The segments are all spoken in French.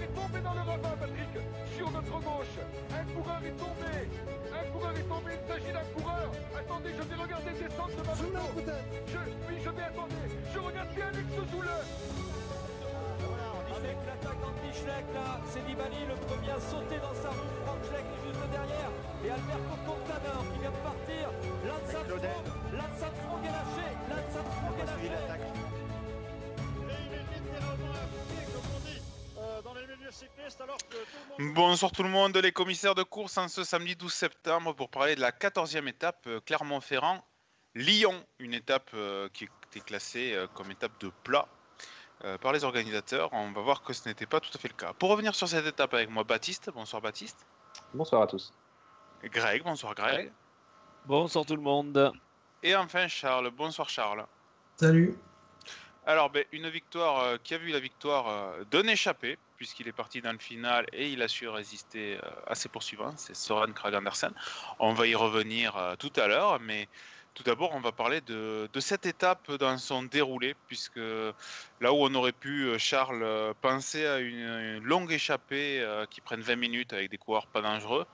coureur, est tombé dans le ravin, Patrick. Sur notre gauche Un coureur est tombé. Un coureur est tombé, il s'agit d'un coureur. Attendez, je vais regarder descendre de ma moto je, Oui, je vais attendre Je regarde bien Alex Zoule avec l'attaque d'Anti-Schleck là, c'est Nibali le premier à sauter dans sa roue, Franck Schleck est juste derrière, et Alberto Contador qui vient de partir, Lance Armstrong, Lance Armstrong est lâché, Lance Armstrong est lâché. Bonsoir tout le monde, les commissaires de course en ce samedi 12 septembre pour parler de la 14e étape euh, Clermont-Ferrand. Lyon, une étape euh, qui était classée euh, comme étape de plat par les organisateurs. On va voir que ce n'était pas tout à fait le cas. Pour revenir sur cette étape avec moi, Baptiste. Bonsoir Baptiste. Bonsoir à tous. Greg, bonsoir Greg. Bonsoir tout le monde. Et enfin Charles, bonsoir Charles. Salut. Alors, ben, une victoire qui a vu la victoire d'un échappé, puisqu'il est parti dans le final et il a su résister à ses poursuivants, c'est Soren Krag Andersen. On va y revenir tout à l'heure, mais tout d'abord, on va parler de, cette étape dans son déroulé, puisque là où on aurait pu, Charles, penser à une, longue échappée qui prenne 20 minutes avec des coureurs pas dangereux,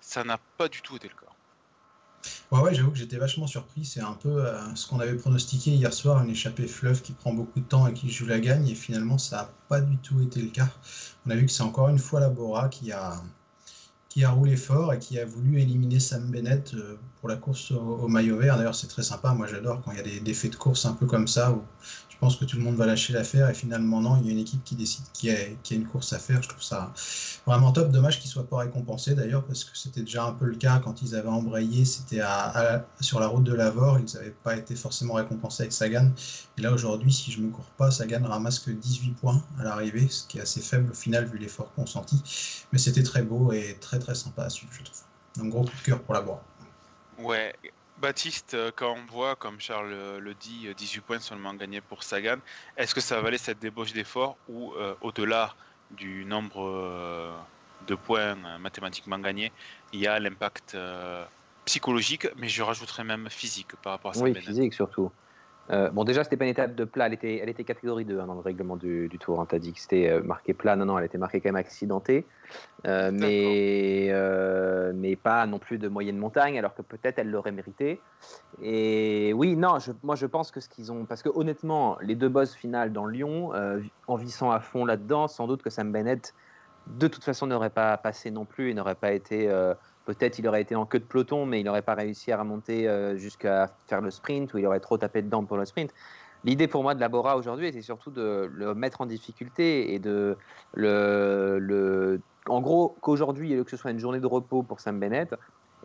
ça n'a pas du tout été le cas. Ouais, ouais j'avoue que j'étais vachement surpris. C'est un peu ce qu'on avait pronostiqué hier soir, une échappée fleuve qui prend beaucoup de temps et qui joue la gagne. Et finalement, ça n'a pas du tout été le cas. On a vu que c'est encore une fois la Bora qui a, roulé fort et qui a voulu éliminer Sam Bennett pour la course au, maillot vert. D'ailleurs, c'est très sympa. Moi, j'adore quand il y a des, faits de course un peu comme ça pense que tout le monde va lâcher l'affaire et finalement, non, il y a une équipe qui décide qu'il y, a, une course à faire. Je trouve ça vraiment top. Dommage qu'il ne soit pas récompensé d'ailleurs parce que c'était déjà un peu le cas quand ils avaient embrayé. C'était sur la route de Lavore. Ils n'avaient pas été forcément récompensés avec Sagan. Et là, aujourd'hui, si je ne me cours pas, Sagan ramasse que 18 points à l'arrivée, ce qui est assez faible au final vu l'effort consenti. Mais c'était très beau et très très sympa à suivre, je trouve. Un gros coup de cœur pour la boire. Ouais, Baptiste, quand on voit, comme Charles le dit, 18 points seulement gagnés pour Sagan, est-ce que ça valait cette débauche d'effort ou au-delà du nombre de points mathématiquement gagnés, il y a l'impact psychologique, mais je rajouterais même physique par rapport à ça. Oui, physique surtout. Euh, bon, déjà, c'était pas une étape de plat, elle était, elle était catégorie 2 hein, dans le règlement du, du tour. Hein. Tu as dit que c'était euh, marqué plat, non, non, elle était marquée quand même accidentée, euh, mais, mais pas non plus de moyenne montagne, alors que peut-être elle l'aurait mérité. Et oui, non, je, moi je pense que ce qu'ils ont. Parce que honnêtement, les deux bosses finales dans Lyon, en vissant à fond là-dedans, sans doute que Sam Bennett, de toute façon, n'aurait pas passé non plus et n'aurait pas été. Peut-être il aurait été en queue de peloton, mais il n'aurait pas réussi à remonter jusqu'à faire le sprint, ou il aurait trop tapé dedans pour le sprint. L'idée pour moi de Labora aujourd'hui était surtout de le mettre en difficulté et de le. en gros, qu'aujourd'hui, que ce soit une journée de repos pour Sam Bennett,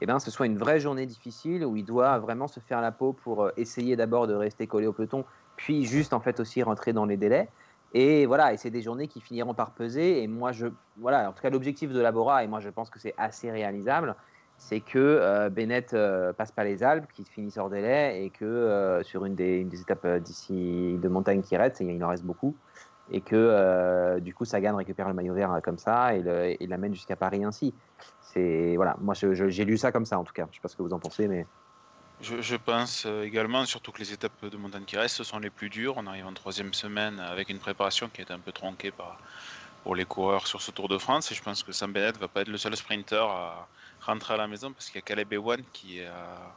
eh ben, ce soit une vraie journée difficile où il doit vraiment se faire la peau pour essayer d'abord de rester collé au peloton, puis juste en fait aussi rentrer dans les délais. Et voilà, et c'est des journées qui finiront par peser. Et moi, je, voilà, en tout cas, l'objectif de Labora, et moi je pense que c'est assez réalisable, c'est que euh, Bennett euh, passe pas les Alpes, qu'il finisse hors délai, et que euh, sur une des, étapes d'ici de montagne qui reste, il en reste beaucoup, et que du coup Sagan récupère le maillot vert comme ça et, l'amène jusqu'à Paris ainsi. C'est voilà, moi j'ai lu ça comme ça en tout cas. Je sais pas ce que vous en pensez, mais je, pense également, surtout que les étapes de montagne qui restent, sont les plus dures. On arrive en troisième semaine avec une préparation qui est un peu tronquée pour les coureurs sur ce Tour de France. Et je pense que Sam Bennett ne va pas être le seul sprinter à rentrer à la maison parce qu'il y a Caleb Ewan qui a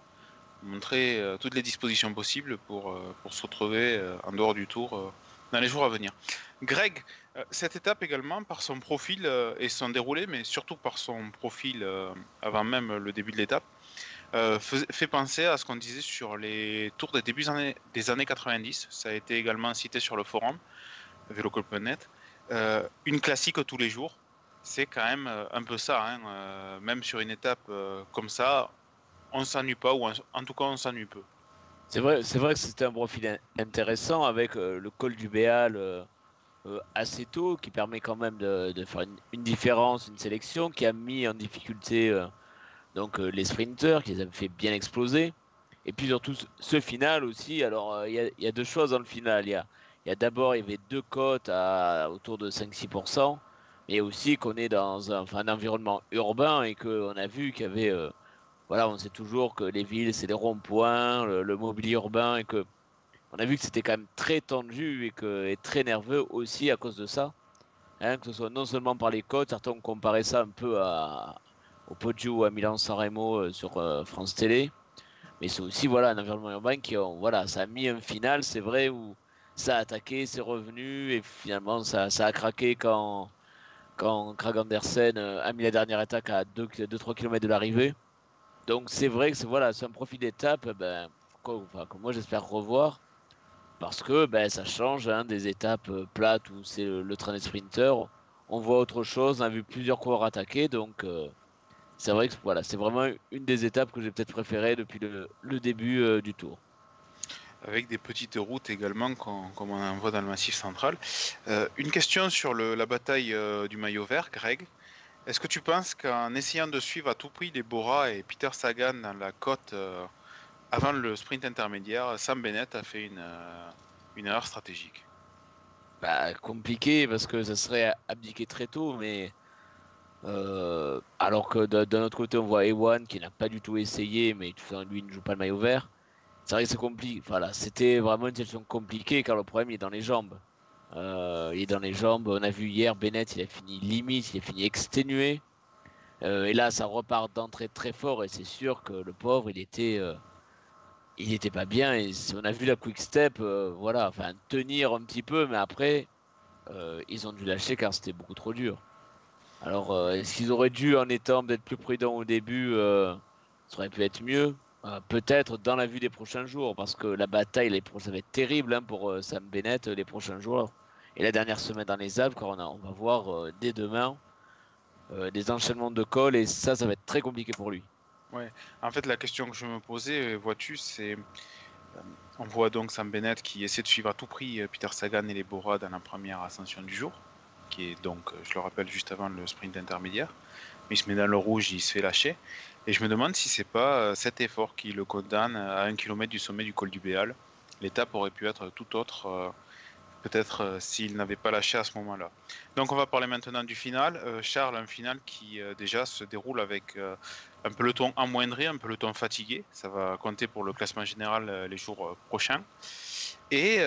montré toutes les dispositions possibles pour, pour se retrouver en dehors du Tour dans les jours à venir. Greg, cette étape également, par son profil et son déroulé, mais surtout par son profil avant même le début de l'étape, euh, fait penser à ce qu'on disait sur les tours des débuts des années 90. Ça a été également cité sur le forum véloclub.net. Euh, une classique tous les jours, c'est quand même euh, un peu ça. Hein. Même sur une étape comme ça, on s'ennuie pas, ou en tout cas on s'ennuie peu. C'est vrai, c'est vrai que c'était un profil intéressant avec le col du Béal assez tôt, qui permet quand même de, faire une, différence, une sélection, qui a mis en difficulté donc euh, les sprinters qui les avaient fait bien exploser. Et puis surtout ce final aussi. Alors euh, il y, a deux choses dans le final. Il y a, d'abord il y avait deux cotes à autour de 5-6%, mais aussi qu'on est dans un, environnement urbain et qu'on a vu qu'il y avait euh, voilà, on sait toujours que les villes c'est des ronds-points, le, mobilier urbain et que on a vu que c'était quand même très tendu et que très nerveux aussi à cause de ça. hein, que ce soit non seulement par les côtes, certains ont comparé ça un peu à, au Poggio à Milan-San Remo euh, sur euh, France Télé, mais c'est aussi voilà, un environnement urbain qui voilà, ça a mis un final, c'est vrai, où ça a attaqué, c'est revenu, et finalement ça, ça a craqué quand, quand Krag Andersen a mis la dernière attaque à 2-3 km de l'arrivée. Donc c'est vrai que c'est un profit d'étape ben, que moi j'espère revoir parce que ben, ça change hein, des étapes euh, plates où c'est le, train des sprinters. On voit autre chose, on a vu plusieurs coureurs attaquer, donc euh, c'est vrai que voilà, c'est vraiment une des étapes que j'ai peut-être préférées depuis le, début euh, du tour. Avec des petites routes également, comme on en voit dans le massif central. une question sur la bataille du maillot vert, Greg. Est-ce que tu penses qu'en essayant de suivre à tout prix les Bora et Peter Sagan dans la côte avant le sprint intermédiaire, Sam Bennett a fait une, euh, une erreur stratégique? Bah, compliqué parce que ça serait abdiqué très tôt, mais euh, alors que d'un autre côté, on voit Ewan qui n'a pas du tout essayé, mais lui ne joue pas le maillot vert. C'est vrai que c'est compliqué. Voilà, c'était vraiment une situation compliquée car le problème il est dans les jambes. Euh, il est dans les jambes. On a vu hier Bennett, il a fini limite, il a fini exténué. et là, ça repart d'entrée très fort et c'est sûr que le pauvre, il était n'était pas bien. On a vu la quick step, euh, voilà, enfin tenir un petit peu, mais après, euh, ils ont dû lâcher car c'était beaucoup trop dur. Alors, euh, est-ce qu'ils auraient dû, en étant d'être plus prudents au début, ça aurait pu être mieux Peut-être dans la vue des prochains jours, parce que la bataille, les ça va être terrible hein, pour Sam Bennett les prochains jours. Et la dernière semaine dans les Alpes, on, on va voir dès demain des enchaînements de cols, et ça, ça va être très compliqué pour lui. Ouais. En fait, la question que je me posais, euh, vois-tu, c'est. Euh, on voit donc Sam Bennett qui essaie de suivre à tout prix euh, Peter Sagan et les Bora dans la première ascension du jour, qui est donc, je le rappelle, juste avant le sprint intermédiaire. Il se met dans le rouge, il se fait lâcher. Et je me demande si c'est pas cet effort qui le condamne à un kilomètre du sommet du col du Béal. L'étape aurait pu être tout autre peut-être euh, s'il n'avait pas lâché à ce moment-là. Donc on va parler maintenant du final. Euh, Charles, un final qui euh, déjà se déroule avec un peloton amoindri, un peloton fatigué. Ça va compter pour le classement général les jours prochains. Et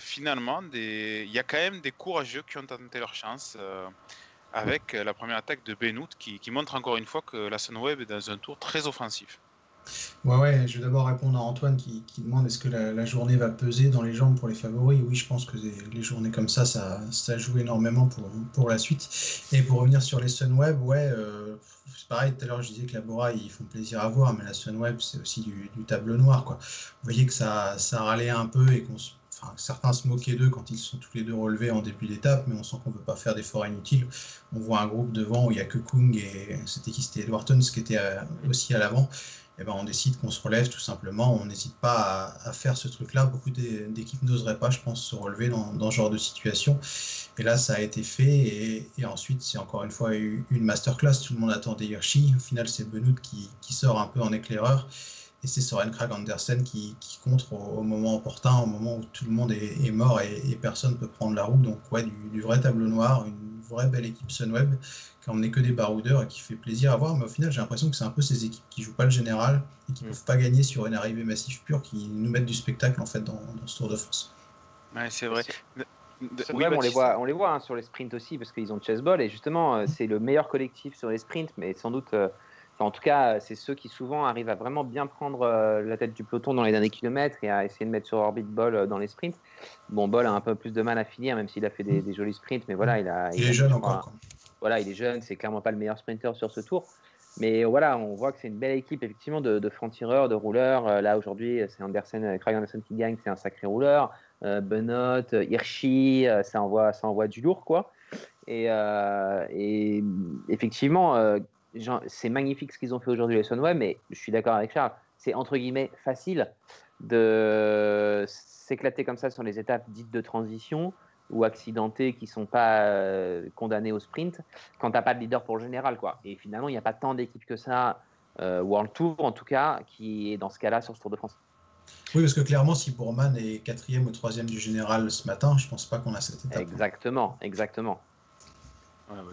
finalement, il y a quand même des courageux qui ont tenté leur chance avec la première attaque de Benoît qui, qui, montre encore une fois que la Sunweb est dans un tour très offensif. Ouais, ouais, je vais d'abord répondre à Antoine qui, demande est-ce que la, journée va peser dans les jambes pour les favoris. Oui, je pense que les, journées comme ça, ça, joue énormément pour, la suite. Et pour revenir sur les Sunweb, ouais, euh, c'est pareil, tout à l'heure je disais que la Bora, ils font plaisir à voir, mais la Sunweb, c'est aussi du, tableau noir. Vous voyez que ça, râlait un peu et qu'on Enfin, certains se moquaient d'eux quand ils sont tous les deux relevés en début d'étape, mais on sent qu'on ne veut pas faire d'efforts inutiles. On voit un groupe devant où il n'y a que Kung et c'était qui? C'était Edward qui était euh, aussi à l'avant. Eh ben, on décide qu'on se relève tout simplement. On n'hésite pas à, faire ce truc-là. Beaucoup d'équipes n'oseraient pas, je pense, se relever dans, ce genre de situation. Et là, ça a été fait. Et, ensuite, c'est encore une fois une masterclass. Tout le monde attendait Hirschi. Au final, c'est Benoît qui, sort un peu en éclaireur. Et c'est Soren Krag Andersen qui, contre au, moment opportun, au moment où tout le monde est, mort et, personne ne peut prendre la roue. Donc, ouais, du, vrai tableau noir, vraie belle équipe Sunweb qui emmené que des baroudeurs et qui fait plaisir à voir. Mais au final, j'ai l'impression que c'est un peu ces équipes qui jouent pas le général et qui ne mm. peuvent pas gagner sur une arrivée massive pure qui nous mettent du spectacle en fait dans, ce Tour de France. Ouais, c'est vrai. oui, on, les voit, on les voit hein, sur les sprints aussi parce qu'ils ont Chessball et justement euh, c'est le meilleur collectif sur les sprints, mais sans doute, euh, en tout cas, c'est ceux qui souvent arrivent à vraiment bien prendre euh, la tête du peloton dans les derniers kilomètres et à essayer de mettre sur orbite Ball dans les sprints. Bon, Ball a un peu plus de mal à finir, même s'il a fait des, jolis sprints, mais voilà, il a. Il, est jeune encore voilà, il est jeune, c'est clairement pas le meilleur sprinter sur ce tour. Mais voilà, on voit que c'est une belle équipe effectivement de, de francs-tireurs, de rouleurs. Euh, là aujourd'hui, c'est Andersen, euh, Craig Anderson qui gagne, c'est un sacré rouleur. Euh, Benoît, Hirschi, ça envoie, ça envoie du lourd quoi. Et, et effectivement, c'est magnifique ce qu'ils ont fait aujourd'hui les Sunweb, mais je suis d'accord avec Charles, c'est entre guillemets facile de s'éclater comme ça sur les étapes dites de transition ou accidentés qui sont pas euh, condamnés au sprint quand tu n'as pas de leader pour le général. Quoi. Et finalement, il n'y a pas tant d'équipes que ça, euh, World Tour en tout cas, qui est dans ce cas-là sur ce Tour de France. Oui, parce que clairement, si Bourman est quatrième ou troisième du général ce matin, je pense pas qu'on a cette étape. Exactement, exactement.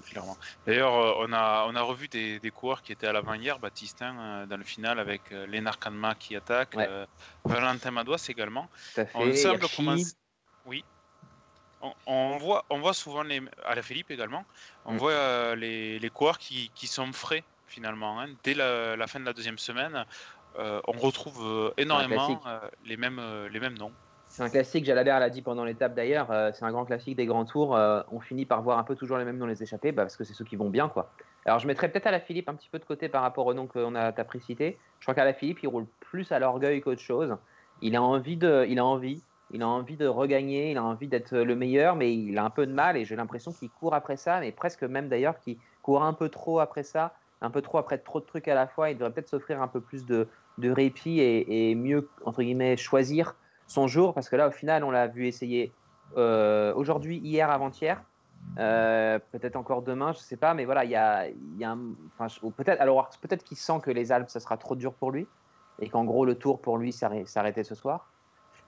Clairement. D'ailleurs, euh, on a, on a revu des, des coureurs qui étaient à l'avant hier, Baptistin dans le final avec Lénard Kanma qui attaque, Valentin Madouas également. on semble commencer... Oui. on, voit, on voit souvent les, à la Philippe également, on mm. voit euh, les, les, coureurs qui, qui, sont frais finalement. Hein. Dès la, fin de la deuxième semaine, euh, on retrouve euh, énormément les, mêmes, les mêmes noms. C'est un classique, Jalabert l'a dit pendant l'étape d'ailleurs, c'est un grand classique des grands tours. on finit par voir un peu toujours les mêmes noms les échappés bah, parce que c'est ceux qui vont bien. quoi. Alors je mettrais peut-être à la Philippe un petit peu de côté par rapport au nom qu'on a as précité. Je crois qu'à la Philippe, il roule plus à l'orgueil qu'autre chose. Il a envie de, il a envie, il a envie de regagner, il a envie d'être le meilleur, mais il a un peu de mal et j'ai l'impression qu'il court après ça, mais presque même d'ailleurs qu'il court un peu trop après ça, un peu trop après trop de trucs à la fois. Il devrait peut-être s'offrir un peu plus de, répit et, mieux, entre guillemets, choisir son jour parce que là, au final, on l'a vu essayer euh, aujourd'hui, hier, avant-hier. Euh, peut-être encore demain, je sais pas, mais voilà, il y a, y a peut-être, alors peut-être qu'il sent que les Alpes, ça sera trop dur pour lui, et qu'en gros le Tour pour lui s'arrêtait ce soir,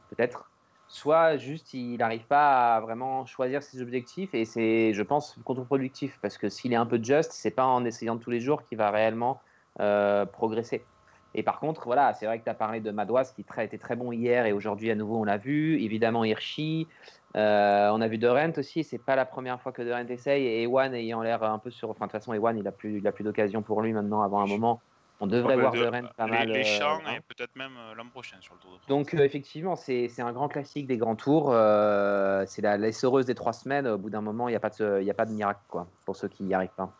peut-être soit juste il n'arrive pas à vraiment choisir ses objectifs et c'est, je pense, contre-productif parce que s'il est un peu juste, c'est pas en essayant tous les jours qu'il va réellement euh, progresser. Et par contre, voilà, c'est vrai que tu as parlé de Madouas qui était très bon hier et aujourd'hui à nouveau on l'a vu. Évidemment Hirschi, euh, on a vu Durant aussi, c'est pas la première fois que Durant essaye et Ewan ayant l'air un peu sur. Enfin, de toute façon, Ewan il a plus, il a plus d'occasion pour lui maintenant avant un moment. On devrait voir de, pas mal. Les euh, champs et peut-être même euh, l'an prochain sur le Tour de France. Donc euh, effectivement, c'est un grand classique des grands tours. c'est la laisse heureuse des trois semaines. Au bout d'un moment, il n'y a, pas de, a pas de miracle quoi, pour ceux qui n'y arrivent pas.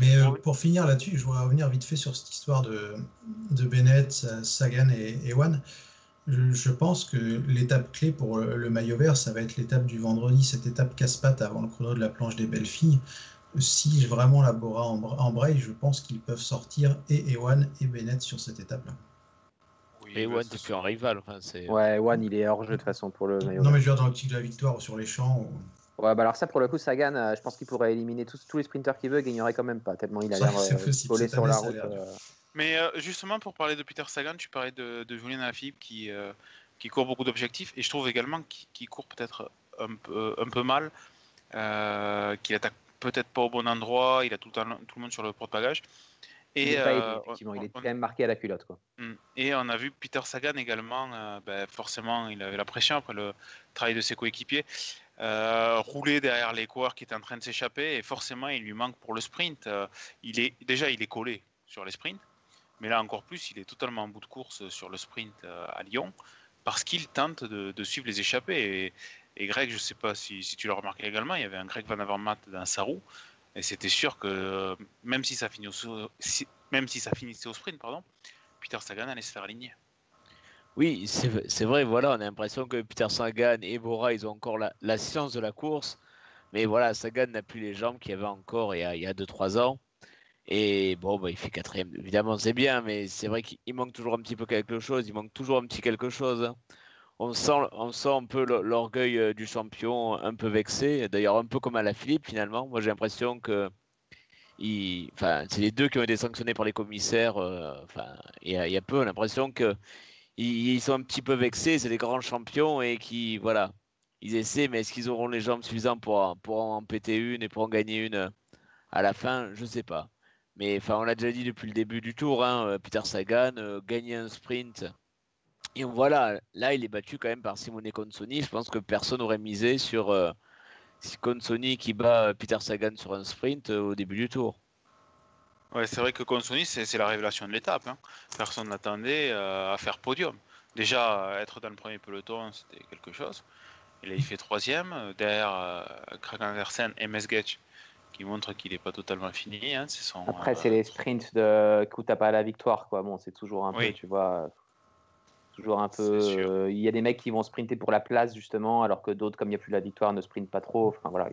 Mais pour finir là-dessus, je voudrais revenir vite fait sur cette histoire de, de Bennett, Sagan et Ewan. Je, je pense que l'étape clé pour le maillot vert, ça va être l'étape du vendredi, cette étape casse-patte avant le chrono de la planche des belles filles si vraiment la Bora embraye, je pense qu'ils peuvent sortir et Ewan et Bennett sur cette étape-là. Oui, Ewan, c'est plus un rival. Enfin, ouais, Ewan, il est hors jeu de toute façon pour le Non, mais je veux dire dans l'optique de la victoire sur les champs. Ouais, bah alors ça, pour le coup, Sagan, euh, je pense qu'il pourrait éliminer tous, tous les sprinters qu'il veut, gagnerait quand même pas, tellement il a l'air euh, collé sur la route. Euh. Mais justement, pour parler de Peter Sagan, tu parlais de, de Julien Alaphilippe qui, qui court beaucoup d'objectifs, et je trouve également qu'il court peut-être un peu, un peu mal, qu'il attaque peut-être pas au bon endroit, il a tout le, tout le monde sur le porte-bagages. Et, il, euh, effectivement, il est quand même marqué à la culotte. Quoi. Hmm. Et on a vu Peter Sagan également, euh, ben, forcément, il avait la pression après le travail de ses coéquipiers, euh, rouler derrière les coureurs qui étaient en train de s'échapper, et forcément, il lui manque pour le sprint. il est, déjà, il est collé sur les sprints, mais là encore plus, il est totalement en bout de course sur le sprint à Lyon, parce qu'il tente de, suivre les échappés. Et, Greg, je ne sais pas si, tu l'as remarqué également, il y avait un Greg Van Avermaet dans sa roue. Et c'était sûr que même si ça, finit au, si finissait au sprint, pardon, Peter Sagan allait se faire aligner. Oui, c'est vrai, voilà, on a l'impression que Peter Sagan et Bora, ils ont encore la, science de la course. Mais voilà, Sagan n'a plus les jambes qu'il y avait encore il y a 2-3 ans. Et bon, bah, il fait quatrième. Évidemment, c'est bien, mais c'est vrai qu'il manque toujours un petit peu quelque chose. Il manque toujours un petit quelque chose. Hein on sent, on sent un peu l'orgueil euh, du champion un peu vexé. D'ailleurs, un peu comme à la Philippe finalement. Moi, j'ai l'impression que enfin, c'est les deux qui ont été sanctionnés par les commissaires. Euh, enfin, il y, a peu l'impression que ils, sont un petit peu vexés. C'est des grands champions et qui, voilà, ils essaient, mais est-ce qu'ils auront les jambes suffisantes pour, pour en péter une et pour en gagner une à la fin? Je sais pas. Mais enfin, on l'a déjà dit depuis le début du tour. Hein, Peter Sagan, euh, gagner un sprint et voilà, là, il est battu quand même par Simone Consoni. Je pense que personne n'aurait misé sur euh, Consoni qui bat euh, Peter Sagan sur un sprint euh, au début du tour. Ouais, c'est vrai que Consoni, c'est la révélation de l'étape. Hein. Personne n'attendait à faire podium. Déjà, être dans le premier peloton, c'était quelque chose. Et là, il fait troisième, derrière Craig Andersen et Mesgetch, qui montre qu'il n'est pas totalement fini. Hein. Après, c'est les sprints de coup, t'as pas la victoire. Quoi. Bon, c'est toujours un peu, tu vois, Toujours un peu. Euh, il y a des mecs qui vont sprinter pour la place, justement, alors que d'autres, comme il n'y a plus la victoire, ne sprintent pas trop. Enfin, voilà.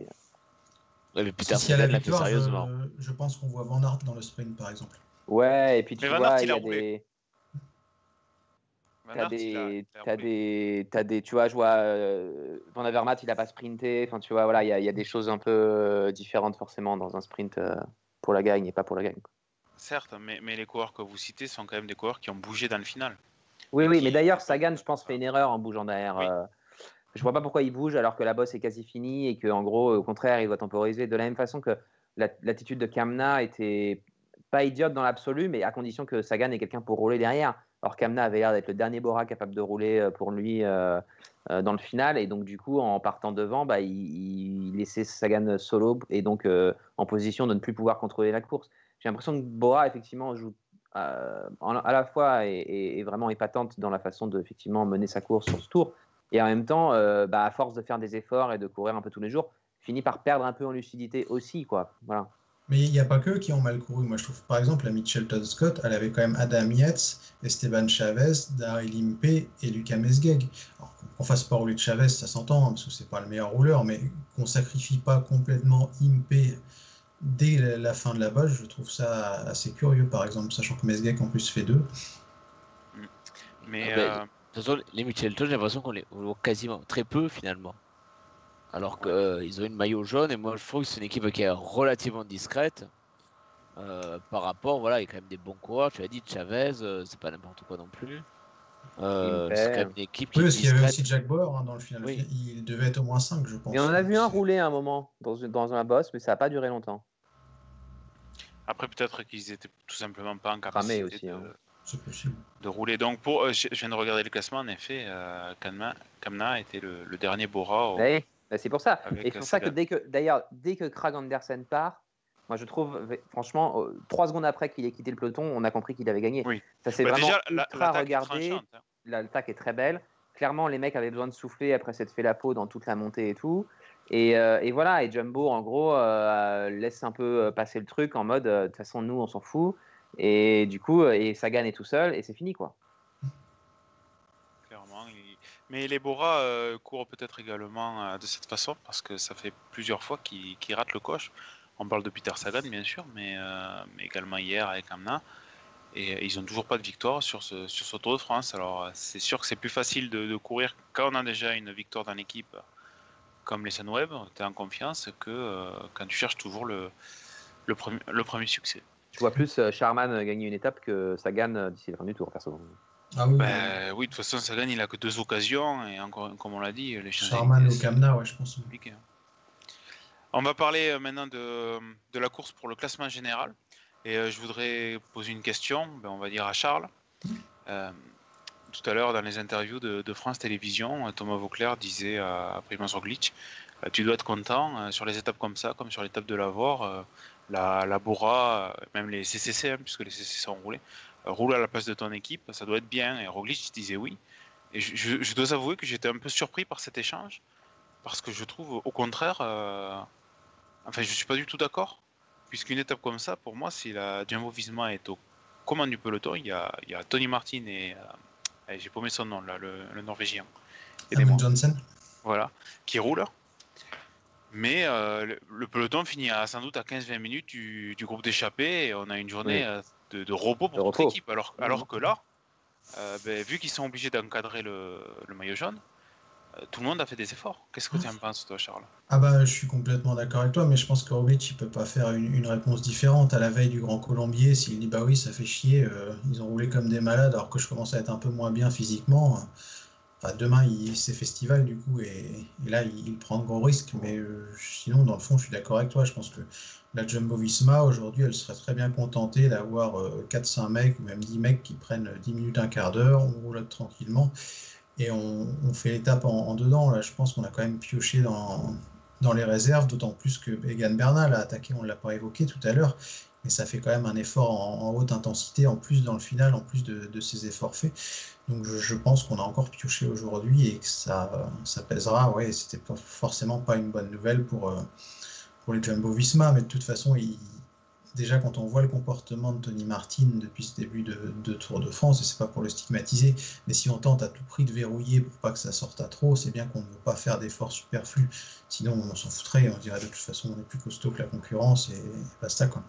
Si, y a la victoire, je, pense qu'on voit Van Aert dans le sprint, par exemple. Ouais, et puis tu vois, il y a des. T'as des, as des, as des, tu vois, je vois, euh, Van Avermaet, il a pas sprinté. Enfin, tu vois, voilà, il y, a, y, a des choses un peu euh, différentes forcément dans un sprint pour la gagne et pas pour la gagne. Certes, mais, mais les coureurs que vous citez sont quand même des coureurs qui ont bougé dans le final. Oui, oui, mais d'ailleurs, Sagan, je pense, fait une erreur en bougeant derrière. Euh, je vois pas pourquoi il bouge alors que la bosse est quasi finie et qu'en gros, au contraire, il doit temporiser. De la même façon que l'attitude de Kamna était pas idiote dans l'absolu, mais à condition que Sagan ait quelqu'un pour rouler derrière. Alors Kamna avait l'air d'être le dernier Bora capable de rouler pour lui dans le final. Et donc, du coup, en partant devant, bah, il, laissait Sagan solo et donc en position de ne plus pouvoir contrôler la course. J'ai l'impression que Bora, effectivement, joue à la fois est, vraiment épatante dans la façon de effectivement mener sa course sur ce tour, et en même temps, bah, à force de faire des efforts et de courir un peu tous les jours, finit par perdre un peu en lucidité aussi, quoi. Voilà. Mais il n'y a pas que qui ont mal couru. Moi, je trouve, par exemple, la Mitchell Todd Scott, elle avait quand même Adam Yates, Esteban Chavez, Daryl Impey et Lucas Mesgeg. Qu'on fasse pas rouler de Chavez, ça s'entend, hein, parce que c'est pas le meilleur rouleur, mais qu'on sacrifie pas complètement Impey dès la fin de la bosse, je trouve ça assez curieux, par exemple, sachant que Mesgeg en plus fait deux. Mais. Ah ben, euh, toute façon, les Mitchell Todd, j'ai l'impression qu'on les voit quasiment très peu finalement alors qu'ils euh, ont une maillot jaune et moi je trouve que c'est une équipe qui est relativement discrète euh, par rapport, voilà, il y a quand même des bons coureurs, tu as dit Chavez, euh, c'est pas n'importe quoi non plus. c'est quand même une équipe qui oui, parce qu'il y avait aussi Jack Bauer hein, dans le final. Il devait être au moins 5, je pense. Et on en a vu un rouler à un moment dans, dans un boss, mais ça n'a pas duré longtemps. Après, peut-être qu'ils étaient tout simplement pas en capacité aussi, de, hein. De, rouler. Donc, pour, je, viens de regarder le classement, en effet, Kamna, Kamna était le, dernier Bora. Au... Bah, c'est pour ça. et c'est pour ça que dès que, d'ailleurs, dès que Krag Andersen part, moi je trouve, franchement, euh, trois secondes après qu'il ait quitté le peloton, on a compris qu'il avait gagné. Oui. Ça s'est bah, vraiment ultra regardé. Hein. L'attaque est très belle. Clairement, les mecs avaient besoin de souffler après s'être fait la peau dans toute la montée et tout. Et, euh, et voilà, et Jumbo, en gros, euh, laisse un peu passer le truc en mode, de toute façon, nous, on s'en fout. Et du coup, et Sagan est tout seul, et c'est fini, quoi. Mais les Bora euh, courent peut-être également euh, de cette façon parce que ça fait plusieurs fois qu'ils ratent le coche. On parle de Peter Sagan bien sûr, mais, euh, également hier avec Amna. Et ils n'ont toujours pas de victoire sur ce, sur ce Tour de France. Alors c'est sûr que c'est plus facile de, courir quand on a déjà une victoire dans l'équipe comme les Sunweb, tu es en confiance, que quand tu cherches toujours le, le, premier, le premier succès. Je vois plus Charman gagner une étape que Sagan d'ici la fin du tour, perso. Ah ben, oui, de toute façon, Sagan, il a que deux occasions, et encore, comme on l'a dit, les Charman au Kamna, ouais, je pense. Compliqué. Hein. On va parler euh, maintenant de, de, la course pour le classement général. Et euh, je voudrais poser une question, ben, on va dire à Charles. Euh, tout à l'heure, dans les interviews de, de, France Télévisions, Thomas Vauclair disait à Primoz Roglic Tu dois être content sur les étapes comme ça, comme sur l'étape de Lavore, la, la Bora, même les CCC, hein, puisque les CCC sont roulés, roule à la place de ton équipe, ça doit être bien. Et Roglic disait oui. Et je, dois avouer que j'étais un peu surpris par cet échange, parce que je trouve au contraire, euh, enfin je suis pas du tout d'accord, puisqu'une étape comme ça, pour moi, si la Jumbo Visma est au commande du peloton, il y a, il y a Tony Martin et, euh, j'ai paumé son nom là, le, Norvégien. Johnson. Voilà, qui roule. Mais euh, le, peloton finit à, sans doute à 15-20 minutes du, groupe d'échappée et on a une journée de, repos pour notre équipe. Alors, alors que là, euh, ben, vu qu'ils sont obligés d'encadrer le, maillot jaune, euh, tout le monde a fait des efforts. Qu'est-ce que tu en penses, toi, Charles? Ah bah, je suis complètement d'accord avec toi, mais je pense que Roglic, il peut pas faire une, réponse différente à la veille du Grand Colombier. S'il dit bah oui, ça fait chier, euh, ils ont roulé comme des malades, alors que je commence à être un peu moins bien physiquement. Enfin, demain, c'est festival du coup, et, là, il, prend de gros risques. Mais sinon, dans le fond, je suis d'accord avec toi. Je pense que la Jumbo Visma, aujourd'hui, elle serait très bien contentée d'avoir 4-5 euh, mecs, ou même 10 mecs qui prennent 10 minutes, un quart d'heure, on roule tranquillement, et on, fait l'étape en, dedans. Là, je pense qu'on a quand même pioché dans, dans les réserves, d'autant plus que Egan Bernal a attaqué, on ne l'a pas évoqué tout à l'heure, mais ça fait quand même un effort en, haute intensité, en plus dans le final, en plus de, ces efforts faits. Donc je, pense qu'on a encore pioché aujourd'hui et que ça, pèsera. Ouais, c'était forcément pas une bonne nouvelle pour, euh, pour les Jumbo Visma, mais de toute façon, déjà quand on voit le comportement de Tony Martin depuis ce début de, Tour de France, et c'est pas pour le stigmatiser, mais si on tente à tout prix de verrouiller pour pas que ça sorte à trop, c'est bien qu'on ne veut pas faire d'efforts superflus, sinon on s'en foutrait, on dirait de toute façon on est plus costaud que la concurrence et basta quoi.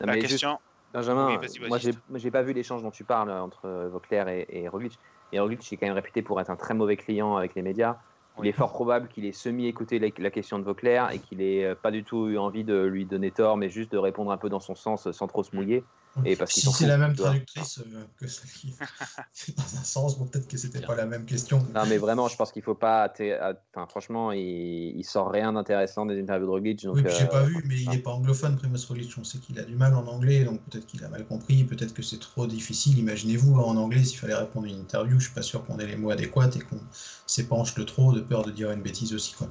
La question. Benjamin, moi j'ai pas vu l'échange dont tu parles entre Vauclair et, et Roglic. Et Roglic est quand même réputé pour être un très mauvais client avec les médias. il est fort probable qu'il ait semi-écouté la, question de Vauclair et qu'il ait pas du tout eu envie de lui donner tort, mais juste de répondre un peu dans son sens sans trop se mouiller. Et parce si c'est la même traductrice euh, que celle qui. dans un sens, bon, peut-être que c'était pas la même question. Non, mais vraiment, je pense qu'il faut pas. Enfin, franchement, il... il sort rien d'intéressant des interviews de Roglic. Donc, oui, j'ai pas vu, mais il n'est pas anglophone, Primoz Roglic. On sait qu'il a du mal en anglais, donc peut-être qu'il a mal compris, peut-être que c'est trop difficile. Imaginez-vous, hein, en anglais, s'il fallait répondre à une interview, je suis pas sûr qu'on ait les mots adéquats et qu'on s'épanche le trop de peur de dire une bêtise aussi. Quoi.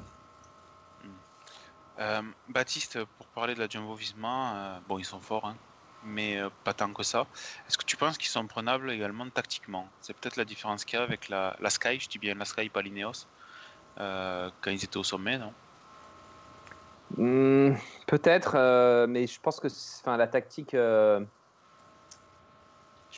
Euh, Baptiste, pour parler de la Jumbo Visma, euh, bon, ils sont forts, hein, mais euh, pas tant que ça. Est-ce que tu penses qu'ils sont prenables également tactiquement? C'est peut-être la différence qu'il y a avec la, Sky, je dis bien la Sky, pas l'Ineos, quand ils étaient au sommet, non? Hmm, Peut-être, mais je pense que enfin, la tactique. Je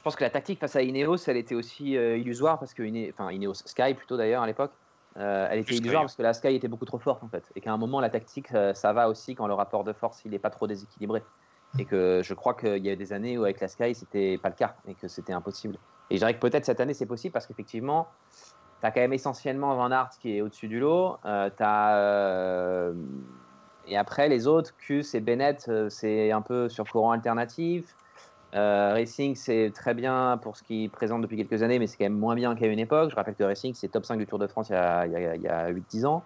pense que la tactique face à Ineos, elle était aussi illusoire parce que enfin, Ineos Sky plutôt d'ailleurs à l'époque, euh, elle était illusoire parce que la Sky était beaucoup trop forte en fait. Et qu'à un moment, la tactique, euh, ça va aussi quand le rapport de force il n'est pas trop déséquilibré. Et que je crois qu'il y a des années où avec la Sky, c'était pas le cas et que c'était impossible. Et je dirais que peut-être cette année, c'est possible parce qu'effectivement, tu as quand même essentiellement Van Aert qui est au-dessus du lot. Euh, as, et après, les autres, Cus et Bennett, c'est un peu sur courant alternatif. Euh, Racing, c'est très bien pour ce qu'il présente depuis quelques années, mais c'est quand même moins bien qu'à une époque. Je rappelle que Racing, c'est top 5 du Tour de France il y a, a, 8-10 ans.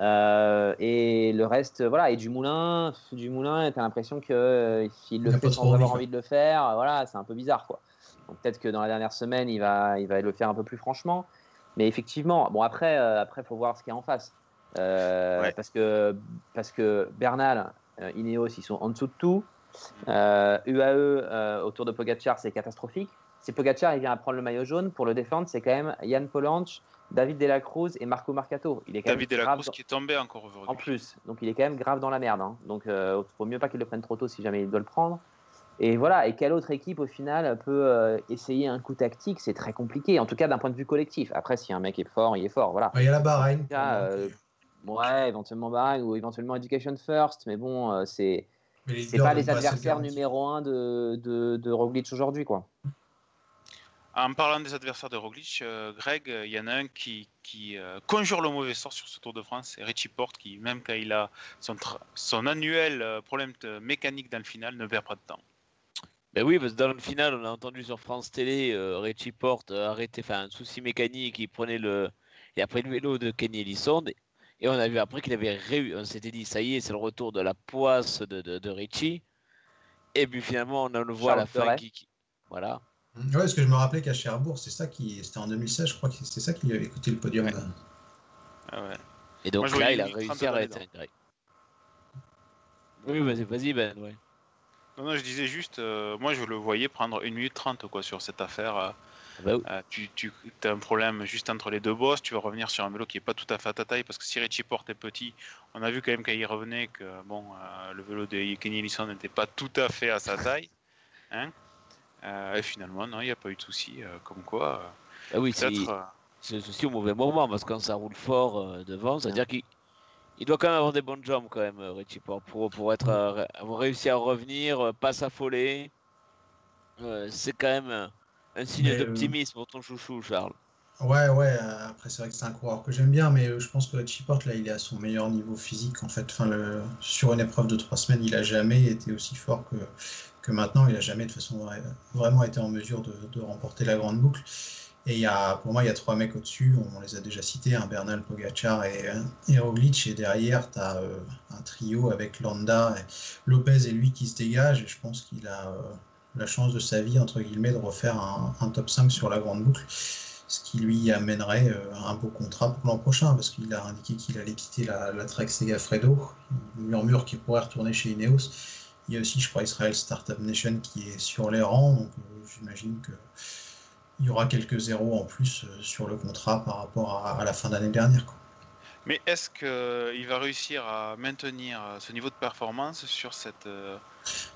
Euh, et le reste, voilà, et du Moulin, du Moulin, t'as l'impression qu'il euh, le fait sans avoir envie de le faire. Voilà, c'est un peu bizarre, quoi. Donc peut-être que dans la dernière semaine, il va, il va le faire un peu plus franchement. Mais effectivement, bon après, après, faut voir ce qu'il y a en face, parce que parce que Bernal, Ineos, ils sont en dessous de tout. UAE euh, euh, autour de Pogacar, c'est catastrophique. Si Pogacar il vient à prendre le maillot jaune, pour le défendre, c'est quand même Yann Polanch, David Delacruz et Marco Marcato. Il est David Delacruz qui est tombé encore aujourd'hui. En plus, donc il est quand même grave dans la merde. Hein. Donc il euh, faut mieux pas qu'il le prenne trop tôt si jamais il doit le prendre. Et voilà, et quelle autre équipe au final peut essayer un coup tactique? C'est très compliqué, en tout cas d'un point de vue collectif. Après, si un mec est fort, il est fort. Voilà. Il y a la Bahreïn. ouais, éventuellement Bahreïn ou éventuellement Education First, mais bon, c'est c'est pas les adversaires numéro un de, de, de Roglic aujourd'hui, quoi. En parlant des adversaires de Roglic, euh, Greg, il y en a un qui, qui euh, conjure le mauvais sort sur ce Tour de France, c'est Richie Porte, qui, même quand il a son, son annuel euh, problème mécanique dans le final, ne perd pas de temps. Ben oui, parce que dans le final, on a entendu sur France Télé Richie Porte arrêter, enfin, un souci mécanique, il prenait le, il a pris le vélo de Kenny Ellison et on a vu après qu'il avait réussi. On s'était dit, ça y est, c'est le retour de la poisse de, de, Richie. Et puis finalement, on le voit à la fin qui, Voilà. Ouais, parce que je me rappelais qu'à Cherbourg, c'est ça qui. C'était en 2016, je crois que c'est ça qui lui avait coûté le podium. Ah ouais. Et donc là, il a réussi à arrêter. Oui, vas-y, vas-y, Ben. Ouais. Non, non, je disais juste, euh, moi je le voyais prendre 1 minute 30 quoi, sur cette affaire. Euh, ah bah euh, tu, tu as un problème juste entre les deux bosses, tu vas revenir sur un vélo qui est pas tout à fait à ta taille parce que si Richie Porte est petit, on a vu quand même quand il revenait que bon, euh, le vélo de Kenny Ellison n'était pas tout à fait à sa taille. Hein et finalement, non, il n'y a pas eu de souci. comme quoi, ah oui, c'est aussi au mauvais moment parce que quand ça roule fort devant, c'est-à-dire qu'il il doit quand même avoir des bonnes jambes quand même, Richie pour, pour être, avoir réussi à revenir, pas s'affoler. c'est quand même un signe euh, d'optimisme pour ton chouchou, Charles. Ouais, ouais. Euh, après, c'est vrai que c'est un coureur que j'aime bien, mais euh, je pense que Richie Porte, là, il est à son meilleur niveau physique. En fait, enfin, le... sur une épreuve de trois semaines, il a jamais été aussi fort que, que maintenant. Il a jamais, de façon, vraiment été en mesure de, remporter la grande boucle. Et il y a, pour moi, il y a trois mecs au-dessus. On les a déjà cités hein, Bernal, Pogacar et, et Roglic. Et derrière, tu as un trio avec Landa, et Lopez et lui qui se dégagent. Et je pense qu'il a la chance de sa vie, entre guillemets, de refaire un, top 5 sur la grande boucle, ce qui lui amènerait euh, un beau contrat pour l'an prochain, parce qu'il a indiqué qu'il allait quitter la, la Trek Segafredo. Murmure qu'il pourrait retourner chez Ineos. Il y a aussi, je crois, Israel Startup Nation qui est sur les rangs, donc euh, j'imagine qu'il y aura quelques zéros en plus euh, sur le contrat par rapport à, la fin d'année dernière. Mais est-ce qu'il va réussir à maintenir ce niveau de performance sur cette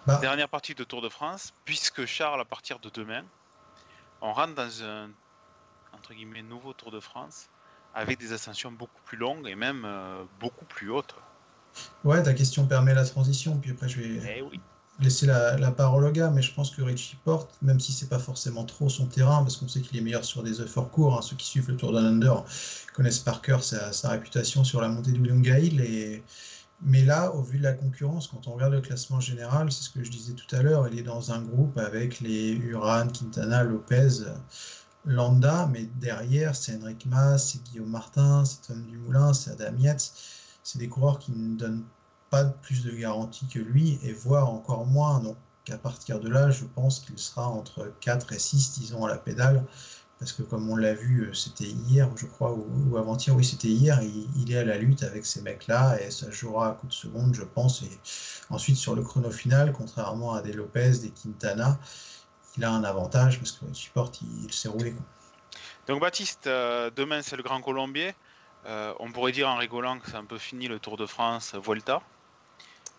bah. dernière partie de Tour de France Puisque Charles, à partir de demain, on rentre dans un entre guillemets nouveau Tour de France avec des ascensions beaucoup plus longues et même euh, beaucoup plus hautes. Ouais, ta question permet la transition, puis après je vais, eh oui. laisser la, parole au gars, mais je pense que Richie Porte, même si c'est pas forcément trop son terrain, parce qu'on sait qu'il est meilleur sur des efforts courts, hein, ceux qui suivent le Tour d'un Under connaissent par cœur sa, réputation sur la montée du Gail. Et... Mais là, au vu de la concurrence, quand on regarde le classement général, c'est ce que je disais tout à l'heure, il est dans un groupe avec les Uran, Quintana, Lopez, Landa, mais derrière, c'est Henrik Mas, c'est Guillaume Martin, c'est Tom Dumoulin, c'est Adam Yates. C'est des coureurs qui ne donnent pas plus de garantie que lui, et voire encore moins. Donc à partir de là, je pense qu'il sera entre 4 et 6, disons, à la pédale. Parce que comme on l'a vu, euh, c'était hier, je crois, ou, avant-hier, oui, c'était hier, il, est à la lutte avec ces mecs-là, et ça jouera à coup de seconde, je pense. Et ensuite, sur le chrono final, contrairement à des Lopez, des Quintana, il a un avantage, parce que le support, il, s'est roulé. Donc Baptiste, euh, demain c'est le Grand Colombier. Euh, on pourrait dire en rigolant que c'est un peu fini le Tour de France Vuelta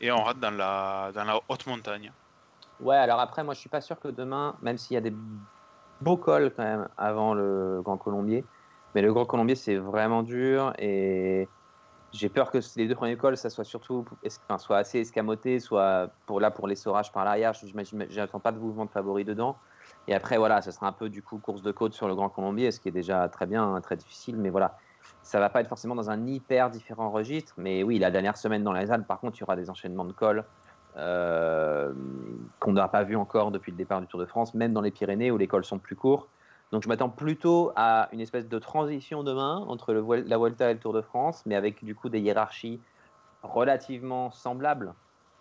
et on rate dans la, haute montagne. Ouais, alors après, moi je suis pas sûr que demain, même s'il y a des beaux cols quand même avant le Grand Colombier, mais le Grand Colombier c'est vraiment dur et j'ai peur que les deux premiers cols, ça soit surtout soit assez escamoté, soit pour là pour l'essorage par l'arrière. Je n'attends pas de mouvement de favori dedans. Et après, voilà, ce sera un peu du coup course de côte sur le Grand Colombier, ce qui est déjà très bien, hein, très difficile. Mais voilà, ça va pas être forcément dans un hyper différent registre, mais oui, la dernière semaine dans les Alpes, par contre, il y aura des enchaînements de cols euh, qu'on n'a pas vu encore depuis le départ du Tour de France, même dans les Pyrénées où les cols sont plus courts. Donc je m'attends plutôt à une espèce de transition demain entre la Vuelta et le Tour de France, mais avec du coup des hiérarchies relativement semblables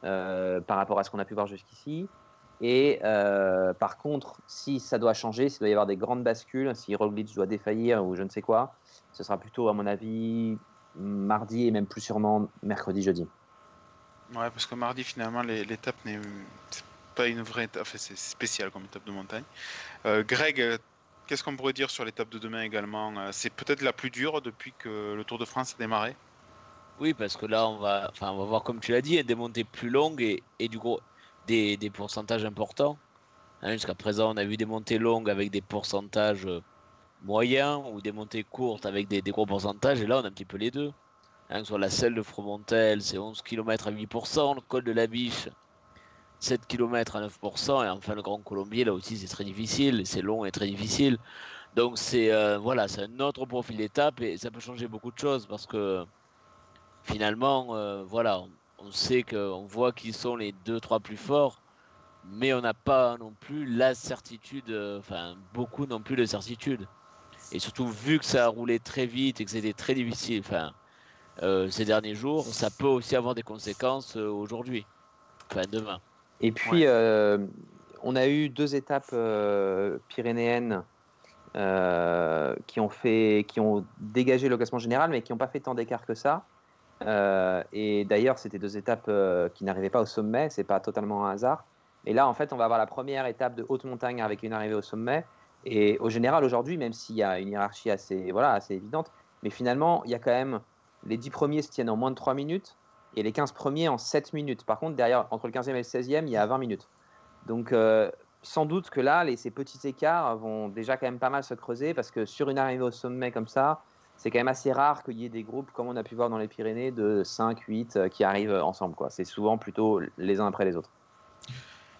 euh, par rapport à ce qu'on a pu voir jusqu'ici. Et euh, par contre, si ça doit changer, s'il doit y avoir des grandes bascules, si Roglic doit défaillir ou je ne sais quoi, ce sera plutôt, à mon avis, mardi et même plus sûrement mercredi, jeudi. Ouais, parce que mardi, finalement, l'étape n'est pas une vraie étape, enfin, c'est spécial comme étape de montagne. Euh, Greg, qu'est-ce qu'on pourrait dire sur l'étape de demain également? Euh, C'est peut-être la plus dure depuis que le Tour de France a démarré? Oui, parce que là, on va, enfin, on va voir, comme tu l'as dit, des montées plus longues et, et du gros, des, pourcentages importants. Hein, jusqu'à présent, on a vu des montées longues avec des pourcentages euh, moyens ou des montées courtes avec des, gros pourcentages. Et là, on a un petit peu les deux. Hein, soit la selle de Fromontel, c'est 11 km à 8%, le col de la Biche, 7 km à 9%, et enfin le Grand Colombier, là aussi, c'est très difficile, c'est long et très difficile. Donc, c'est euh, voilà, c'est un autre profil d'étape et ça peut changer beaucoup de choses parce que finalement, euh, voilà, on, sait qu'on voit qui sont les 2-3 plus forts mais on n'a pas non plus la certitude, euh, enfin beaucoup non plus de certitude. Et surtout, vu que ça a roulé très vite et que c'était très difficile enfin, euh, ces derniers jours, ça peut aussi avoir des conséquences euh, aujourd'hui, enfin demain. Et puis, euh, on a eu deux étapes pyrénéennes qui, ont fait, qui ont dégagé le classement général, mais qui n'ont pas fait tant d'écart que ça. Et d'ailleurs, c'était deux étapes qui n'arrivaient pas au sommet, c'est pas totalement un hasard. Et là, en fait, on va avoir la première étape de haute montagne avec une arrivée au sommet. Et au général, aujourd'hui, même s'il y a une hiérarchie assez, voilà, assez évidente, mais finalement, il y a quand même les 10 premiers se tiennent en moins de 3 minutes et les 15 premiers en 7 minutes. Par contre, derrière, entre le 15e et le 16e, il y a 20 minutes. Donc, euh, sans doute que là, ces petits écarts vont déjà quand même pas mal se creuser parce que sur une arrivée au sommet comme ça, c'est quand même assez rare qu'il y ait des groupes, comme on a pu voir dans les Pyrénées, de 5, 8 euh, qui arrivent ensemble. C'est souvent plutôt les uns après les autres.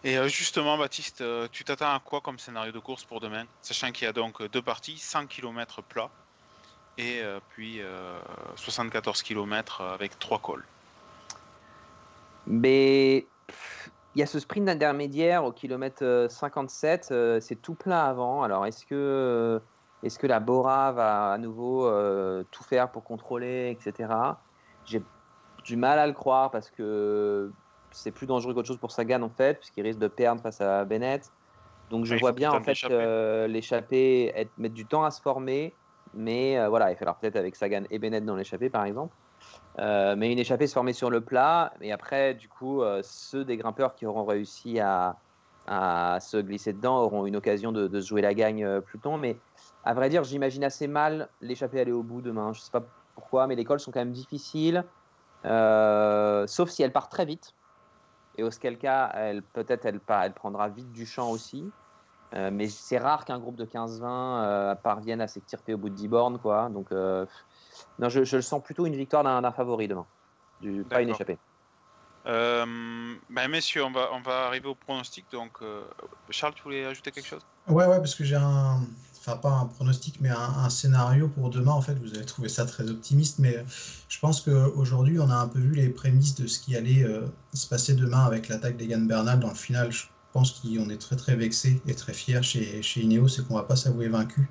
Et euh, justement, Baptiste, euh, tu t'attends à quoi comme scénario de course pour demain Sachant qu'il y a donc deux parties, 100 km plat et puis 74 km avec trois cols. Mais il y a ce sprint intermédiaire au kilomètre 57, c'est tout plein avant. Alors est-ce que, est que la Bora va à nouveau tout faire pour contrôler, etc. J'ai du mal à le croire parce que c'est plus dangereux qu'autre chose pour Sagan en fait, puisqu'il risque de perdre face à Bennett. Donc je vois bien en fait l'échappée mettre du temps à se former, mais euh, voilà, il falloir peut-être avec Sagan et Bennett dans l'échappée par exemple. Euh, mais une échappée se former sur le plat, et après du coup euh, ceux des grimpeurs qui auront réussi à, à, se glisser dedans auront une occasion de, de se jouer la gagne plus tôt. Mais à vrai dire, j'imagine assez mal l'échappée aller au bout demain. Je sais pas pourquoi, mais les cols sont quand même difficiles, sauf si elle part très vite et auquel cas, elle, peut-être elle, elle prendra vite du champ aussi. Euh, mais c'est rare qu'un groupe de 15-20 euh, parvienne à s'extirper au bout de 10 bornes. Quoi. Donc, euh, non, je, je, le sens plutôt une victoire d'un favori demain, du, pas une échappée. Euh, ben, messieurs, on va, on va arriver au pronostic. Donc, euh, Charles, tu voulais ajouter quelque chose? Ouais, ouais, parce que j'ai un. Enfin, pas un pronostic, mais un, scénario pour demain. En fait, vous allez trouver ça très optimiste, mais je pense qu'aujourd'hui, on a un peu vu les prémices de ce qui allait euh, se passer demain avec l'attaque d'Egan Bernal dans le final. Je pense qu'on est très, très vexé et très fier chez, chez Ineos et qu'on va pas s'avouer vaincu.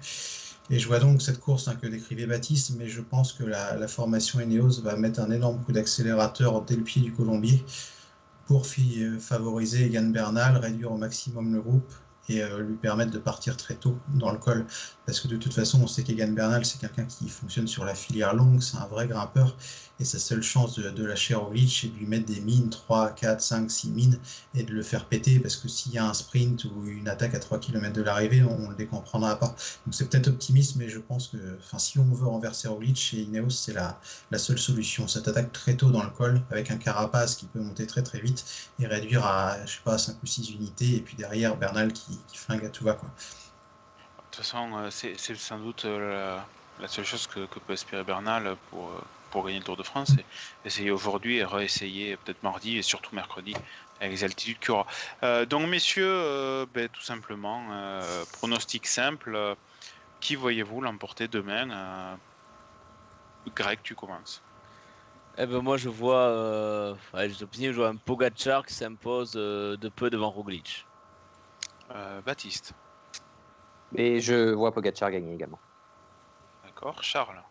Et je vois donc cette course hein, que décrivait Baptiste, mais je pense que la, formation Eneos va mettre un énorme coup d'accélérateur dès le pied du Colombier pour euh, favoriser Egan Bernal, réduire au maximum le groupe et euh, lui permettre de partir très tôt dans le col. Parce que de toute façon, on sait qu'Egan Bernal, c'est quelqu'un qui fonctionne sur la filière longue, c'est un vrai grimpeur. Et sa seule chance de, de lâcher Roglic, c'est de lui mettre des mines, 3, 4, 5, 6 mines, et de le faire péter. Parce que s'il y a un sprint ou une attaque à 3 km de l'arrivée, on ne les comprendra pas. Donc c'est peut-être optimiste, mais je pense que si on veut renverser Roglic chez Ineos, c'est la, la seule solution. Cette attaque très tôt dans le col, avec un carapace qui peut monter très très vite et réduire à, je sais pas, 5 ou 6 unités. Et puis derrière, Bernal qui, qui flingue à tout va. Quoi. De toute façon, c'est sans doute la, la, seule chose que, que, peut aspirer Bernal pour, pour gagner le Tour de France. Et essayer aujourd'hui et réessayer peut-être mardi et surtout mercredi avec les altitudes qu'il y aura. Euh, donc, messieurs, euh, ben, tout simplement, euh, pronostic simple. qui voyez-vous l'emporter demain Greg, tu commences. Eh ben moi je vois, euh, ouais, je vois un Pogacar qui s'impose de peu devant Roglic. Baptiste. Et je vois Pogacar gagner également. D'accord. Charles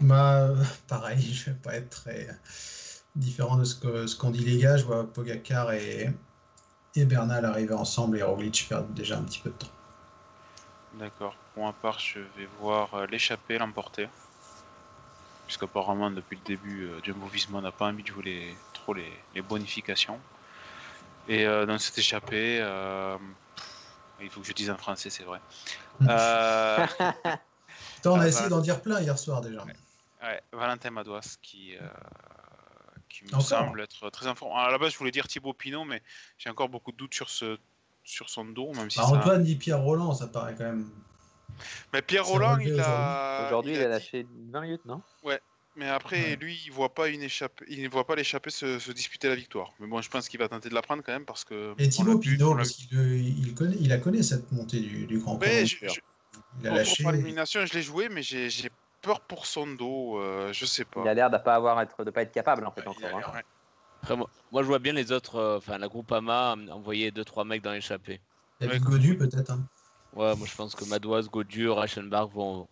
bah, Pareil, je vais pas être très différent de ce qu'ont ce qu'on dit les gars. Je vois Pogacar et, et Bernal arriver ensemble et Roglic perdre déjà un petit peu de temps. D'accord. Pour ma part, je vais voir l'échappée l'emporter. Puisqu'apparemment, depuis le début, Jumbo Visma n'a pas envie de jouer les, trop les, les, bonifications. Et euh, dans cette échappée, euh, il faut que je dise en français, c'est vrai. Euh... on a essayé d'en dire plein hier soir déjà. Ouais, ouais. Valentin Madouas qui, euh, qui me Encore semble être très informant. À la base, je voulais dire Thibaut Pinot, mais j'ai encore beaucoup de doutes sur, ce, sur son dos. Même si bah, ça... Antoine dit Pierre Roland, ça paraît quand même. Mais Pierre Roland, il a. Aujourd'hui, il, il, a lâché 20 minutes, non? Ouais. Mais après, ouais. lui, il voit pas une échappée, il ne voit pas l'échappée se, se, disputer la victoire. Mais bon, je pense qu'il va tenter de la prendre quand même parce que. Et Thibaut Pinot, parce qu'il il connaît, il a connaît cette montée du, du Grand ouais, je, je, Il a lâché. L'élimination, je l'ai joué, mais j'ai peur pour son dos. Euh, je sais pas. Il a l'air de pas avoir être, de pas être capable en fait ouais, encore. Hein. Après, moi, moi, je vois bien les autres, enfin euh, la Groupama envoyer deux trois mecs dans l'échappée. Et puis Godu peut-être. Hein. Ouais, moi je pense que Madoise, Godu, Reichenbach vont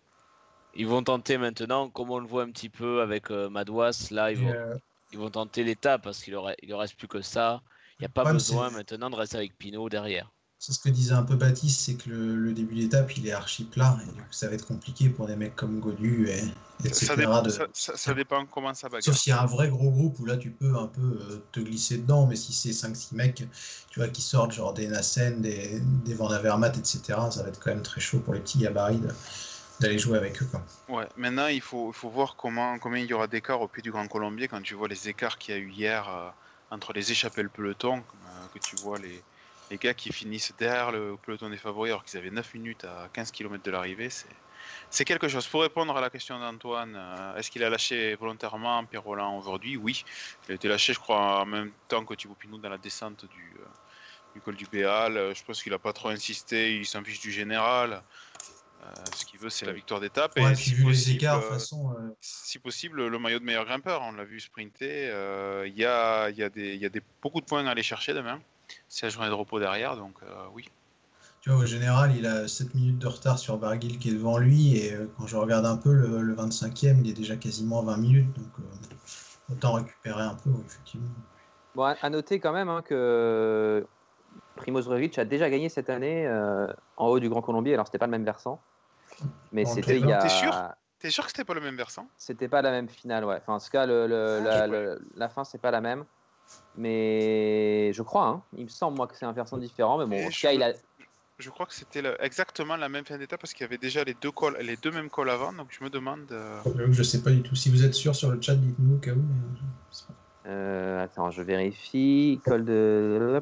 ils vont tenter maintenant, comme on le voit un petit peu avec euh, Madouas, là, ils vont, euh... ils vont tenter l'étape parce qu'il ne il reste plus que ça. Il n'y a pas ouais, besoin maintenant de rester avec Pinot derrière. C'est ce que disait un peu Baptiste, c'est que le, le début d'étape, il est archi plat. Et du coup, ça va être compliqué pour des mecs comme Godu, et, etc. Ça dépend, de... ça, ça, ça dépend comment ça va. Sauf s'il y a un vrai gros groupe où là, tu peux un peu euh, te glisser dedans. Mais si c'est 5-6 mecs tu vois, qui sortent, genre des Nassen, des, des Van Avermaet, etc., ça va être quand même très chaud pour les petits gabarits. De d'aller jouer avec eux. Quoi. Ouais, maintenant il faut, faut voir comment, combien il y aura d'écart au pied du Grand Colombier quand tu vois les écarts qu'il y a eu hier euh, entre les échappées et le peloton, euh, que tu vois les, les gars qui finissent derrière le peloton des favoris alors qu'ils avaient 9 minutes à 15 km de l'arrivée, c'est, quelque chose. Pour répondre à la question d'Antoine, euh, est-ce qu'il a lâché volontairement Pierre Roland aujourd'hui? Oui, il a été lâché je crois en même temps que Thibaut Pinot dans la descente du, du col du Béal. Je pense qu'il n'a pas trop insisté, il s'en fiche du général. Euh, ce qu'il veut, c'est la victoire d'étape. Ouais, et si, possible, les écarts, euh, façon, euh... si possible, le maillot de meilleur grimpeur. On l'a vu sprinter. Euh, il y, a, y, a des, y a des, beaucoup de points à aller chercher demain. C'est la journée de repos derrière, donc oui. Tu vois, au général, il a 7 minutes de retard sur Barguil qui est devant lui. Et quand je regarde un peu, le, le 25e, il est déjà quasiment à 20 minutes. Donc autant récupérer un peu, effectivement. Bon, à noter quand même hein, que Primoz Roglic a déjà gagné cette année euh, en haut du Grand Colombier. Alors, c'était pas le même versant. Mais c'était il y a. T'es sûr? T'es sûr que c'était pas le même versant? C'était pas la même finale, ouais. Enfin, en tout cas, le, le, la, le, la, fin, c'est pas la même. Mais je crois, hein. il me semble, moi, que c'est un versant différent. Mais bon, Et en tout cas, il a. Je crois que c'était exactement la même fin d'étape parce qu'il y avait déjà les deux, cols, les deux mêmes cols avant. Donc, je me demande. Euh... Je sais pas du tout. Si vous êtes sûr sur le chat, dites-nous au cas où. Mais... Euh, attends, je vérifie. Col de.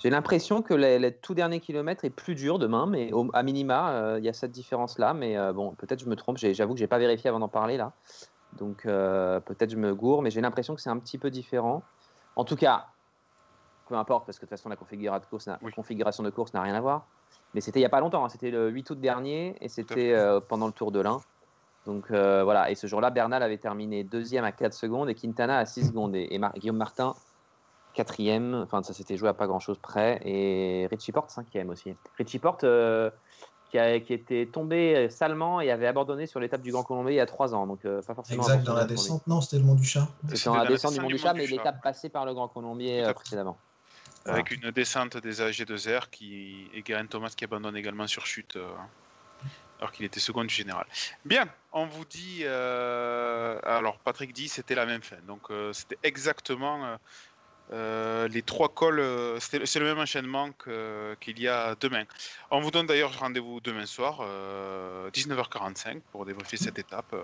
J'ai l'impression que les, les, tout derniers kilomètres est plus dur demain, mais au, à minima, il euh, y a cette différence-là. Mais euh, bon, peut-être je me trompe. J'avoue que j'ai pas vérifié avant d'en parler là. Donc peut-être je me gourre, mais j'ai l'impression que c'est un petit peu différent. En tout cas, peu importe, parce que de toute façon, la configuration de course n'a rien à voir. Mais c'était il n'y a pas longtemps, hein. c'était le 8 août dernier, et c'était pendant le Tour de l'Ain. Donc voilà, et ce jour-là, Bernal avait terminé deuxième à 4 secondes et Quintana à 6 secondes. Et, Guillaume Martin quatrième, enfin ça s'était joué à pas grand chose près, et Richie Porte cinquième aussi. Richie Porte euh, qui, a, qui, était tombé salement et avait abandonné sur l'étape du Grand Colombier il y a trois ans, donc euh, pas forcément. Exact, dans la descente, non, c'était le Mont du Chat. C'était dans la descente du Mont du Chat, mais l'étape passée par le Grand Colombier euh, précédemment. Avec une descente des AG2R qui... et Guerin Thomas qui abandonne également sur chute alors qu'il était second du général. Bien, on vous dit. alors, Patrick dit c'était la même fin. Donc, c'était exactement euh, les trois cols, euh, c'est le même enchaînement qu'il y a demain. On vous donne d'ailleurs rendez-vous demain soir, 19h45, euh, pour débriefer cette étape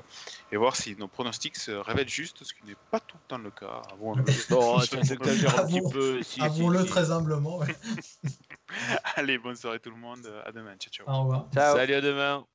et voir si nos pronostics se révèlent justes, ce qui n'est pas tout le temps le cas. Avouons-le très humblement. Allez, bonne soirée tout le monde. À demain. Ciao, ciao. Au revoir. Salut, à demain.